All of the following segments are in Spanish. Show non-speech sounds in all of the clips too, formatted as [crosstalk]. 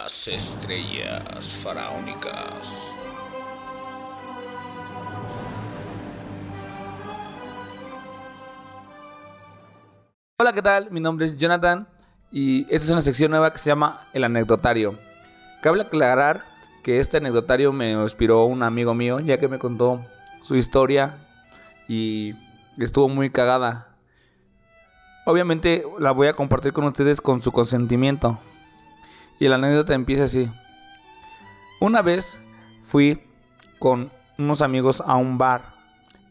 Las estrellas faraónicas. Hola, ¿qué tal? Mi nombre es Jonathan y esta es una sección nueva que se llama El Anecdotario. Cabe aclarar que este anecdotario me inspiró un amigo mío ya que me contó su historia y estuvo muy cagada. Obviamente la voy a compartir con ustedes con su consentimiento. Y la anécdota empieza así. Una vez fui con unos amigos a un bar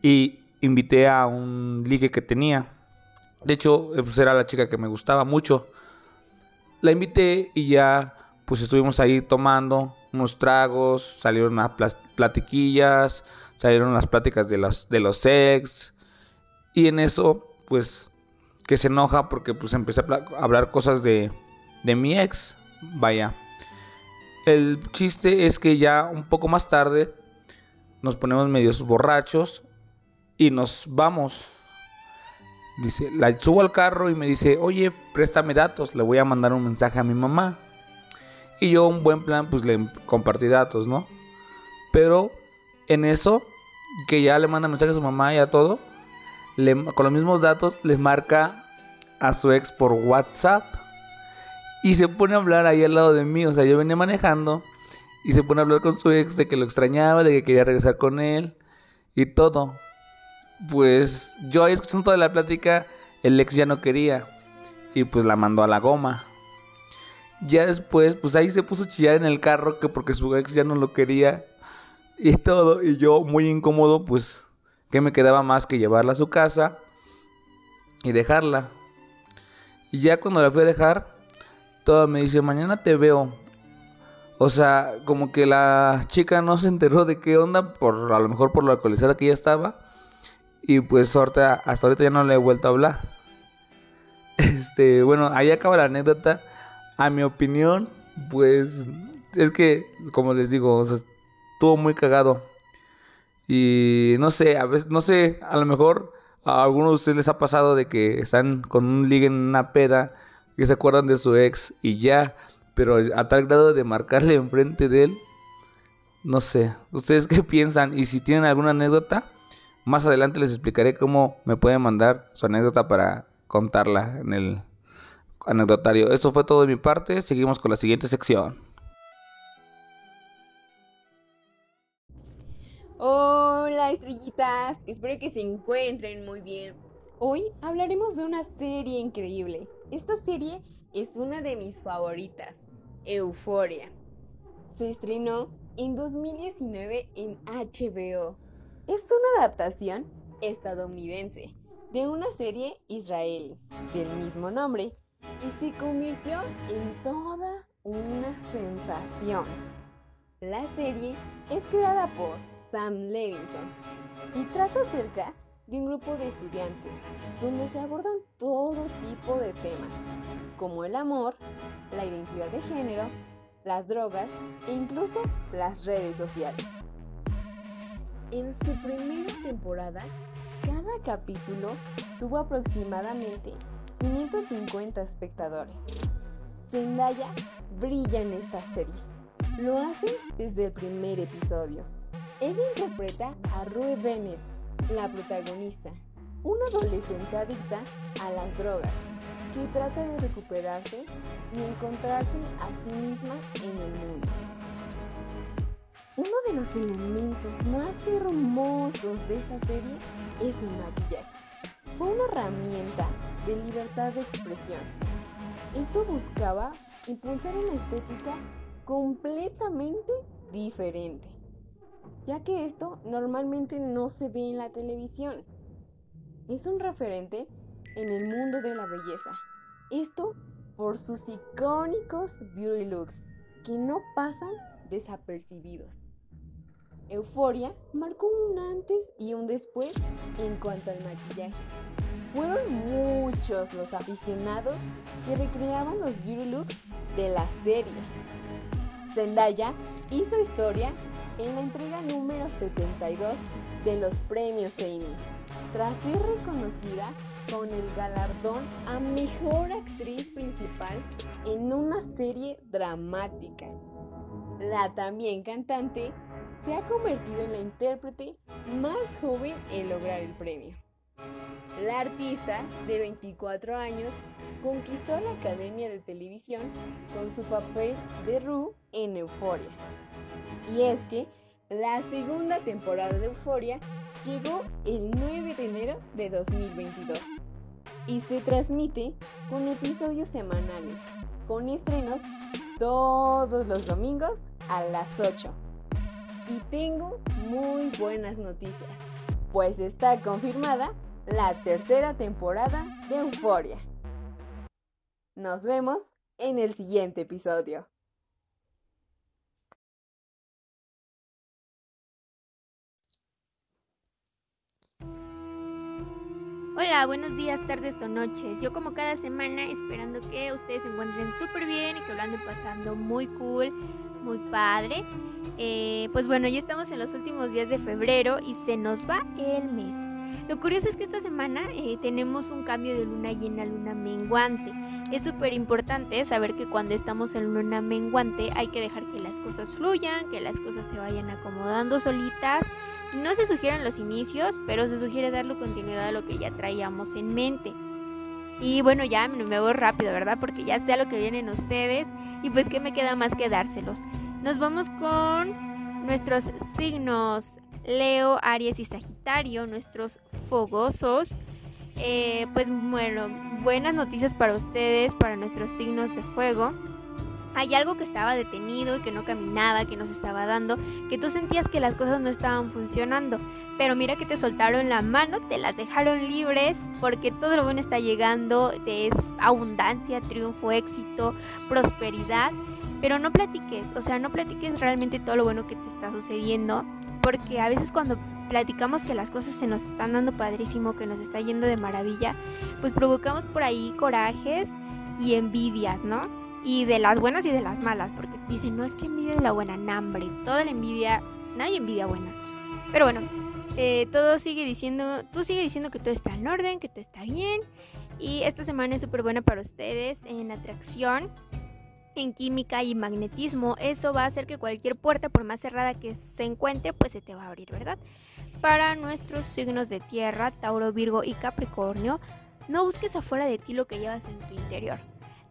y invité a un ligue que tenía. De hecho, eh, pues era la chica que me gustaba mucho. La invité y ya pues estuvimos ahí tomando unos tragos, salieron unas platiquillas, salieron las pláticas de, las, de los ex. Y en eso, pues, que se enoja porque pues empecé a hablar cosas de, de mi ex. Vaya. El chiste es que ya un poco más tarde nos ponemos medios borrachos y nos vamos. Dice, la subo al carro y me dice, oye, préstame datos, le voy a mandar un mensaje a mi mamá. Y yo, un buen plan, pues le compartí datos, ¿no? Pero en eso, que ya le manda mensaje a su mamá y a todo, con los mismos datos, le marca a su ex por WhatsApp. Y se pone a hablar ahí al lado de mí. O sea, yo venía manejando y se pone a hablar con su ex de que lo extrañaba, de que quería regresar con él y todo pues yo ahí escuchando toda la plática, el ex ya no quería y pues la mandó a la goma. Ya después, pues ahí se puso a chillar en el carro que porque su ex ya no lo quería y todo. Y yo muy incómodo, pues, que me quedaba más que llevarla a su casa y dejarla. Y ya cuando la fui a dejar, todo me dice, mañana te veo. O sea, como que la chica no se enteró de qué onda, por a lo mejor por lo alcoholizada que ya estaba. Y pues hasta ahorita ya no le he vuelto a hablar. [laughs] Este, bueno, ahí acaba la anécdota. A mi opinión, pues es que, como les digo, estuvo muy cagado. Y no sé, a veces, no sé, a lo mejor a algunos de ustedes les ha pasado de que están con un ligue en una peda y se acuerdan de su ex y ya, pero a tal grado de marcarle [laughs] enfrente de él, no sé. ¿Ustedes qué piensan? Y si tienen alguna anécdota, más adelante les explicaré cómo me pueden mandar su anécdota para contarla en el anecdotario. Esto fue todo de mi parte. Seguimos con la siguiente sección. Hola estrellitas, espero que se encuentren muy bien. Hoy hablaremos de una serie increíble. Esta serie es una de mis favoritas, Euforia. Se estrenó en 2019 en HBO es una adaptación estadounidense de una serie israelí del mismo nombre y se convirtió en toda una sensación. La serie es creada por Sam Levinson y trata acerca de un grupo de estudiantes donde se abordan todo tipo de temas, como el amor, la identidad de género, las drogas e incluso las redes sociales. En su primera temporada, cada capítulo tuvo aproximadamente 550 espectadores. Zendaya brilla en esta serie. Lo hace desde el primer episodio. Ella interpreta a Rue Bennett, la protagonista, una adolescente adicta a las drogas que trata de recuperarse y encontrarse a sí misma en el mundo. Uno de los elementos más hermosos de esta serie es el maquillaje. Fue una herramienta de libertad de expresión. Esto buscaba impulsar una estética completamente diferente, ya que esto normalmente no se ve en la televisión. Es un referente en el mundo de la belleza. Esto por sus icónicos beauty looks que no pasan desapercibidos. Euforia marcó un antes y un después en cuanto al maquillaje. Fueron muchos los aficionados que recreaban los beauty looks de la serie. Zendaya hizo historia en la entrega número 72 de los premios Emmy, tras ser reconocida con el galardón a Mejor Actriz Principal en una serie dramática. La también cantante se ha convertido en la intérprete más joven en lograr el premio. La artista, de 24 años, conquistó la Academia de Televisión con su papel de Rue en Euforia. Y es que la segunda temporada de Euforia llegó el 9 de enero de 2022 y se transmite con episodios semanales, con estrenos todos los domingos a las 8. Y tengo muy buenas noticias, pues está confirmada la tercera temporada de Euforia. Nos vemos en el siguiente episodio. Hola, buenos días, tardes o noches. Yo como cada semana esperando que ustedes se encuentren súper bien y que lo anden pasando muy cool, muy padre. Eh, pues bueno, ya estamos en los últimos días de febrero y se nos va el mes. Lo curioso es que esta semana eh, tenemos un cambio de luna llena a luna menguante. Es súper importante saber que cuando estamos en luna menguante hay que dejar que las cosas fluyan, que las cosas se vayan acomodando solitas no se sugieren los inicios, pero se sugiere darle continuidad a lo que ya traíamos en mente. Y bueno, ya me voy rápido, ¿verdad? Porque ya sé a lo que vienen ustedes y pues que me queda más que dárselos. Nos vamos con nuestros signos Leo, Aries y Sagitario, nuestros fogosos. Eh, pues bueno, buenas noticias para ustedes, para nuestros signos de fuego hay algo que estaba detenido y que no caminaba, que no se estaba dando, que tú sentías que las cosas no estaban funcionando. Pero mira que te soltaron la mano, te las dejaron libres, porque todo lo bueno está llegando, es abundancia, triunfo, éxito, prosperidad. Pero no platiques, o sea, no platiques realmente todo lo bueno que te está sucediendo, porque a veces cuando platicamos que las cosas se nos están dando padrísimo, que nos está yendo de maravilla, pues provocamos por ahí corajes y envidias, ¿no? y de las buenas y de las malas, porque dicen, no es que envidia de la buena, hambre, toda la envidia, nadie envidia buena. Pero bueno, eh, todo sigue diciendo, tú sigue diciendo que todo está en orden, que todo está bien. Y esta semana es súper buena para ustedes en atracción, en química y magnetismo. Eso va a hacer que cualquier puerta, por más cerrada que se encuentre, pues se te va a abrir, ¿verdad? Para nuestros signos de tierra, Tauro, Virgo y Capricornio, no busques afuera de ti lo que llevas en tu interior.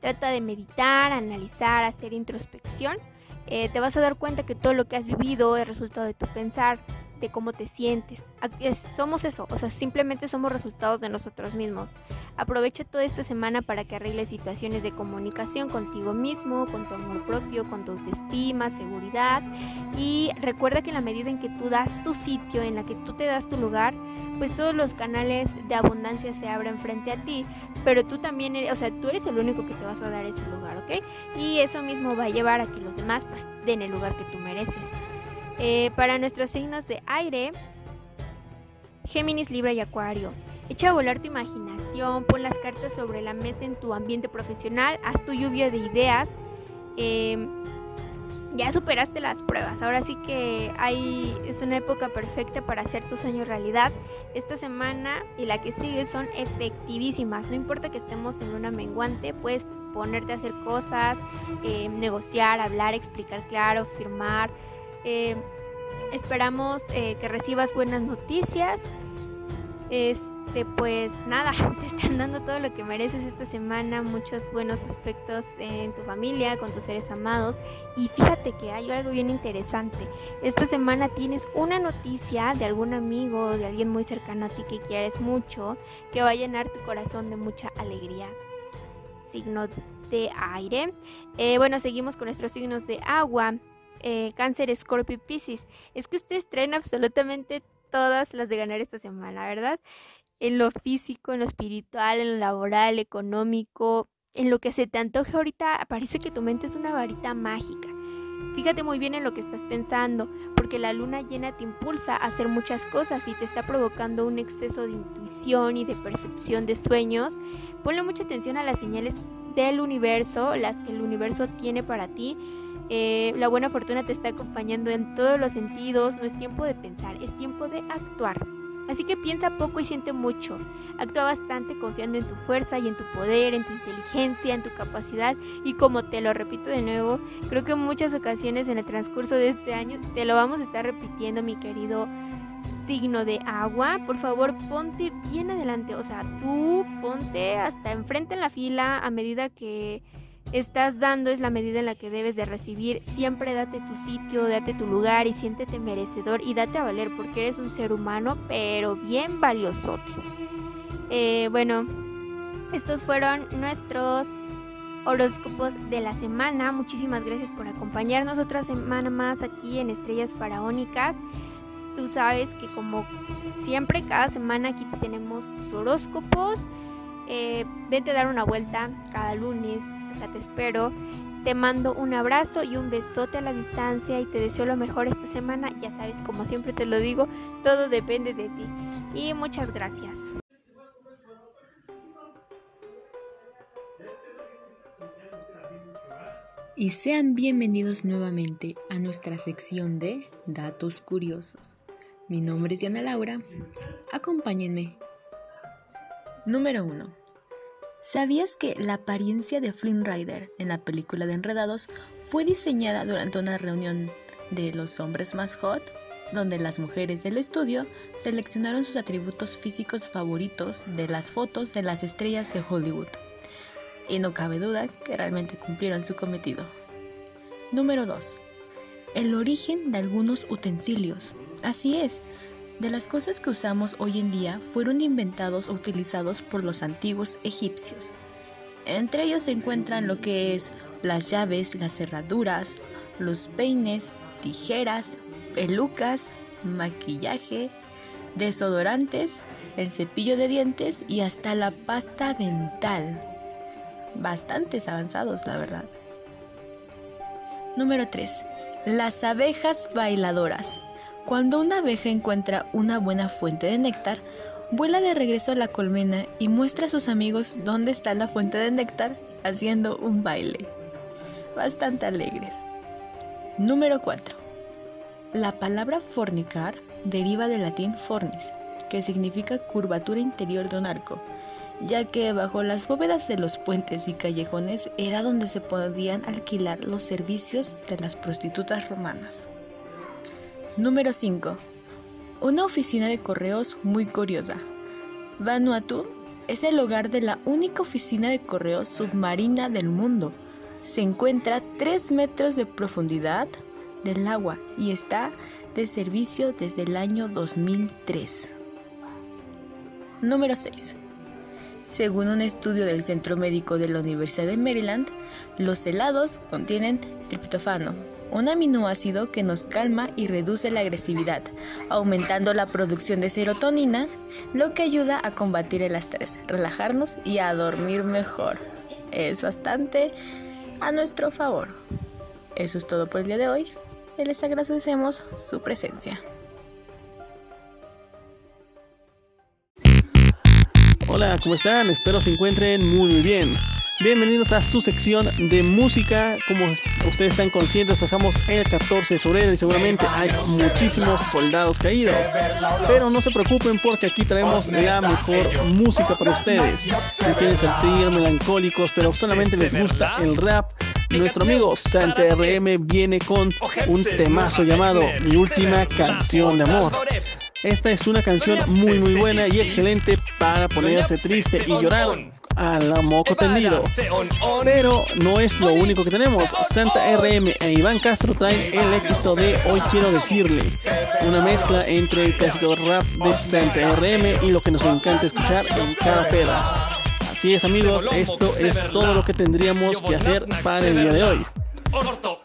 Trata de meditar, analizar, hacer introspección. Eh, te vas a dar cuenta que todo lo que has vivido es resultado de tu pensar, de cómo te sientes. somos eso, o sea, simplemente somos resultados de nosotros mismos. Aprovecha toda esta semana para que arregles situaciones de comunicación contigo mismo, con tu amor propio, con tu autoestima, seguridad. Y recuerda que en la medida en que tú das tu sitio, en la que tú te das tu lugar, pues todos los canales de abundancia se abren frente a ti, pero tú también, eres, o sea, tú eres el único que te vas a dar ese lugar, ¿ok? Y eso mismo va a llevar a que los demás pues den el lugar que tú mereces. Eh, para nuestros signos de aire, Géminis, Libra y Acuario. Echa a volar tu imaginación, pon las cartas sobre la mesa en tu ambiente profesional, haz tu lluvia de ideas. Em, ya superaste las pruebas, ahora sí que hay, es una época perfecta para hacer tu sueño realidad. Esta semana y la que sigue son efectivísimas, no importa que estemos en una menguante, puedes ponerte a hacer cosas, em, negociar, hablar, explicar claro, firmar. Eh, esperamos eh, que recibas buenas noticias. Pues nada, [laughs] te están dando todo lo que mereces esta semana, muchos buenos aspectos en tu familia, con tus seres amados. Y fíjate que hay algo bien interesante. Esta semana tienes una noticia de algún amigo, de alguien muy cercano a ti que quieres mucho, que va a llenar tu corazón de mucha alegría. Signo de aire. Eh, bueno, seguimos con nuestros signos de agua. Eh, cáncer, Scorpio y Pisces. Es que ustedes traen absolutamente todas las de ganar esta semana, ¿verdad? En lo físico, en lo espiritual, en lo laboral, económico, en lo que se te antoje ahorita, parece que tu mente es una varita mágica. Fíjate muy bien en lo que estás pensando, porque la luna llena te impulsa a hacer muchas cosas y te está provocando un exceso de intuición y de percepción de sueños. Ponle mucha atención a las señales del universo, las que el universo tiene para ti eh, la buena fortuna te está acompañando en todos los sentidos. No es tiempo de pensar, es tiempo de actuar. Así que piensa poco y siente mucho. Actúa bastante confiando en tu fuerza y en tu poder, en tu inteligencia, en tu capacidad. Y como te lo repito de nuevo, creo que en muchas ocasiones en el transcurso de este año te lo vamos a estar repitiendo, mi querido signo de agua. Por favor, ponte bien adelante. O sea, tú ponte hasta enfrente en la fila a medida que estás dando es la medida en la que debes de recibir. Siempre date tu sitio, date tu lugar y siéntete merecedor y date a valer porque eres un ser humano, pero bien valiosote. Eh, bueno, estos fueron nuestros horóscopos de la semana. Muchísimas gracias por acompañarnos otra semana más aquí en Estrellas Faraónicas. Tú sabes que como siempre, cada semana aquí tenemos tus horóscopos. Eh, a dar una vuelta cada lunes te espero. Te mando un abrazo y un besote a la distancia y te deseo lo mejor esta semana. Ya sabes, como siempre te lo digo, todo depende de ti. Y muchas gracias. Y sean bienvenidos nuevamente a nuestra sección de Datos Curiosos. Mi nombre es Diana Laura. Acompáñenme. Número 1. ¿Sabías que la apariencia de Flynn Rider en la película de Enredados fue diseñada durante una reunión de los hombres más hot, donde las mujeres del estudio seleccionaron sus atributos físicos favoritos de las fotos de las estrellas de Hollywood? Y no cabe duda que realmente cumplieron su cometido. Número 2. El origen de algunos utensilios. Así es, de las cosas que usamos hoy en día fueron inventados o utilizados por los antiguos egipcios. Entre ellos se encuentran lo que es las llaves, las cerraduras, los peines, tijeras, pelucas, maquillaje, desodorantes, el cepillo de dientes y hasta la pasta dental. Bastantes avanzados, la verdad. Número 3. Las abejas bailadoras. Cuando una abeja encuentra una buena fuente de néctar, vuela de regreso a la colmena y muestra a sus amigos dónde está la fuente de néctar haciendo un baile. Bastante alegre. Número 4. La palabra fornicar deriva del latín fornis, que significa curvatura interior de un arco, ya que bajo las bóvedas de los puentes y callejones era donde se podían alquilar los servicios de las prostitutas romanas. Número 5. Una oficina de correos muy curiosa. Vanuatu es el hogar de la única oficina de correos submarina del mundo. Se encuentra a 3 metros de profundidad del agua y está de servicio desde el año 2003. Número 6. Según un estudio del Centro Médico de la Universidad de Maryland, los helados contienen triptofano, un aminoácido que nos calma y reduce la agresividad, aumentando la producción de serotonina, lo que ayuda a combatir el estrés, relajarnos y a dormir mejor. Es bastante a nuestro favor. Eso es todo por el día de hoy les agradecemos su presencia. Hola, ¿cómo están? Espero se encuentren muy bien. Bienvenidos a su sección de música. Como ustedes están conscientes, estamos el 14 de febrero y seguramente hay muchísimos soldados caídos. Pero no se preocupen porque aquí traemos la mejor música para ustedes. Si quieren sentir melancólicos, pero solamente les gusta el rap, nuestro amigo Santa RM viene con un temazo llamado Mi última canción de amor. Esta es una canción muy muy buena y excelente para ponerse triste y llorar a la moco tendido. Pero no es lo único que tenemos. Santa RM e Iván Castro traen el éxito de Hoy Quiero Decirle. Una mezcla entre el clásico rap de Santa RM y lo que nos encanta escuchar en cada peda. Así es amigos, esto es todo lo que tendríamos que hacer para el día de hoy.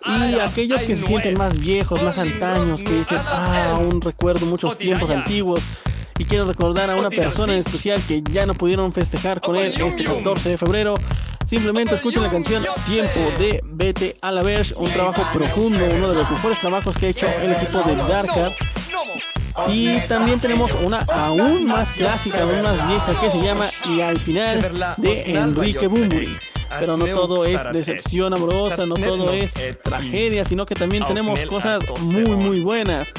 Y aquellos que se sienten más viejos, más antaños, que dicen, ah, un recuerdo muchos tiempos antiguos, y quiero recordar a una persona en especial que ya no pudieron festejar con él este 14 de febrero. Simplemente escuchen la canción Tiempo de Vete a la Verge, un trabajo profundo, uno de los mejores trabajos que ha hecho el equipo de Darkar. Y también tenemos una aún más clásica, aún más vieja que se llama Y al final de Enrique Bumburi. Pero no todo es decepción amorosa, no todo es tragedia, sino que también tenemos cosas muy muy buenas.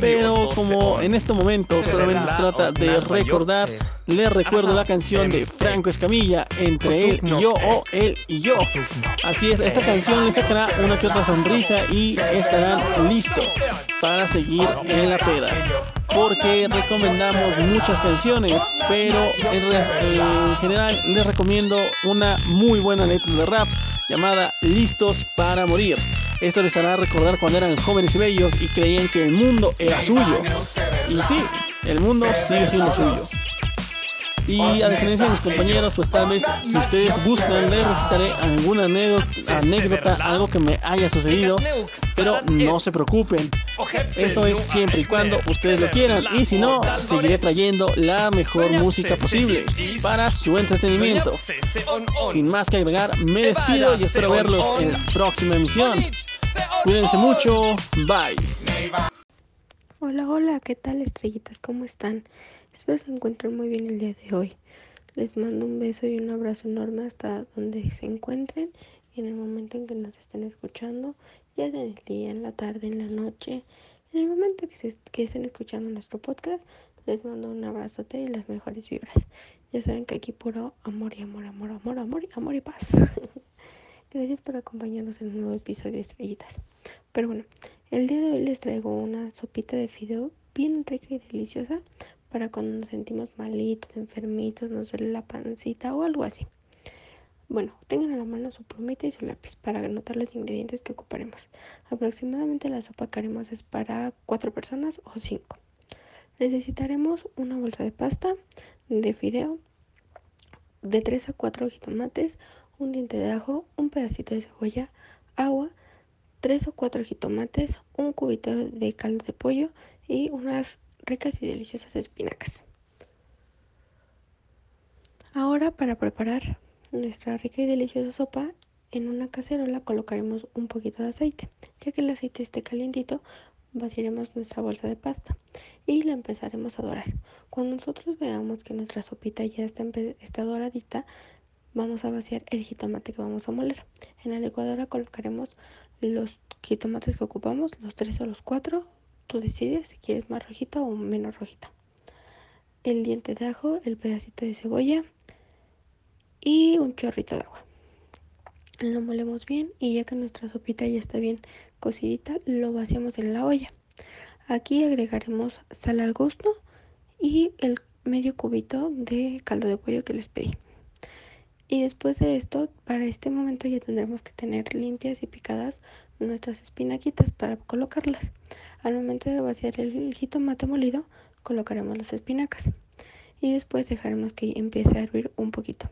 Pero como en este momento solamente se trata de recordar, les recuerdo la canción de Franco Escamilla, Entre él y yo o él y yo. Así es, esta canción les sacará una que otra sonrisa y estarán listos para seguir en la peda porque recomendamos muchas canciones, pero en, general les recomiendo una muy buena letra de rap llamada Listos para Morir. Esto les hará recordar cuando eran jóvenes y bellos y creían que el mundo era suyo. Y sí, el mundo sigue siendo suyo. Y a diferencia de mis compañeros, pues tal vez si ustedes buscan, les recitaré alguna anécdota, algo que me haya sucedido. Pero no se preocupen. Eso es siempre y cuando ustedes lo quieran. Y si no, seguiré trayendo la mejor música posible para su entretenimiento. Sin más que agregar, me despido y espero verlos en la próxima emisión. Cuídense mucho. Bye. Hola, hola, ¿qué tal estrellitas? ¿Cómo están? Espero se encuentren muy bien el día de hoy. Les mando un beso y un abrazo enorme hasta donde se encuentren y en el momento en que nos estén escuchando, ya sea en el día, en la tarde, en la noche, en el momento que, que estén escuchando nuestro podcast, les mando un abrazote y las mejores vibras. Ya saben que aquí puro amor y amor, amor, amor, amor y amor y paz. [laughs] Gracias por acompañarnos en un nuevo episodio de Estrellitas. Pero bueno, el día de hoy les traigo una sopita de fideo bien rica y deliciosa para cuando nos sentimos malitos, enfermitos, nos duele la pancita o algo así. Bueno, tengan a la mano su plumita y su lápiz para anotar los ingredientes que ocuparemos. Aproximadamente la sopa que haremos es para 4 personas o 5. Necesitaremos una bolsa de pasta, de fideo, de 3 a 4 jitomates, un diente de ajo, un pedacito de cebolla, agua, 3 o 4 jitomates, un cubito de caldo de pollo y unas ricas y deliciosas espinacas. Ahora para preparar nuestra rica y deliciosa sopa, en una cacerola colocaremos un poquito de aceite. Ya que el aceite esté calientito, vaciaremos nuestra bolsa de pasta y la empezaremos a dorar. Cuando nosotros veamos que nuestra sopita ya está, está doradita, vamos a vaciar el jitomate que vamos a moler. En la licuadora colocaremos los jitomates que ocupamos, los tres o los cuatro, Tú decides si quieres más rojita o menos rojita. El diente de ajo, el pedacito de cebolla y un chorrito de agua. Lo molemos bien y ya que nuestra sopita ya está bien cocidita, lo vaciamos en la olla. Aquí agregaremos sal al gusto y el medio cubito de caldo de pollo que les pedí. Y después de esto, para este momento ya tendremos que tener limpias y picadas nuestras espinaquitas para colocarlas. Al momento de vaciar el jitomate molido, colocaremos las espinacas y después dejaremos que empiece a hervir un poquito.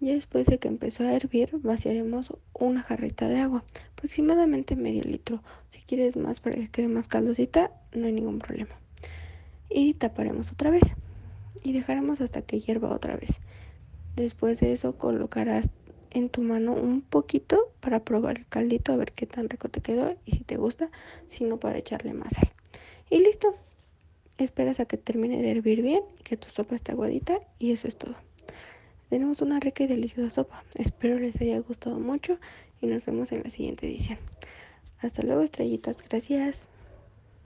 Y después de que empezó a hervir, vaciaremos una jarrita de agua, aproximadamente medio litro. Si quieres más para que quede más caldosita, no hay ningún problema. Y taparemos otra vez y dejaremos hasta que hierva otra vez. Después de eso colocarás en tu mano un poquito para probar el caldito, a ver qué tan rico te quedó y si te gusta, si no para echarle más sal. Y listo. Esperas a que termine de hervir bien y que tu sopa esté aguadita y eso es todo. Tenemos una rica y deliciosa sopa. Espero les haya gustado mucho y nos vemos en la siguiente edición. Hasta luego, estrellitas. Gracias.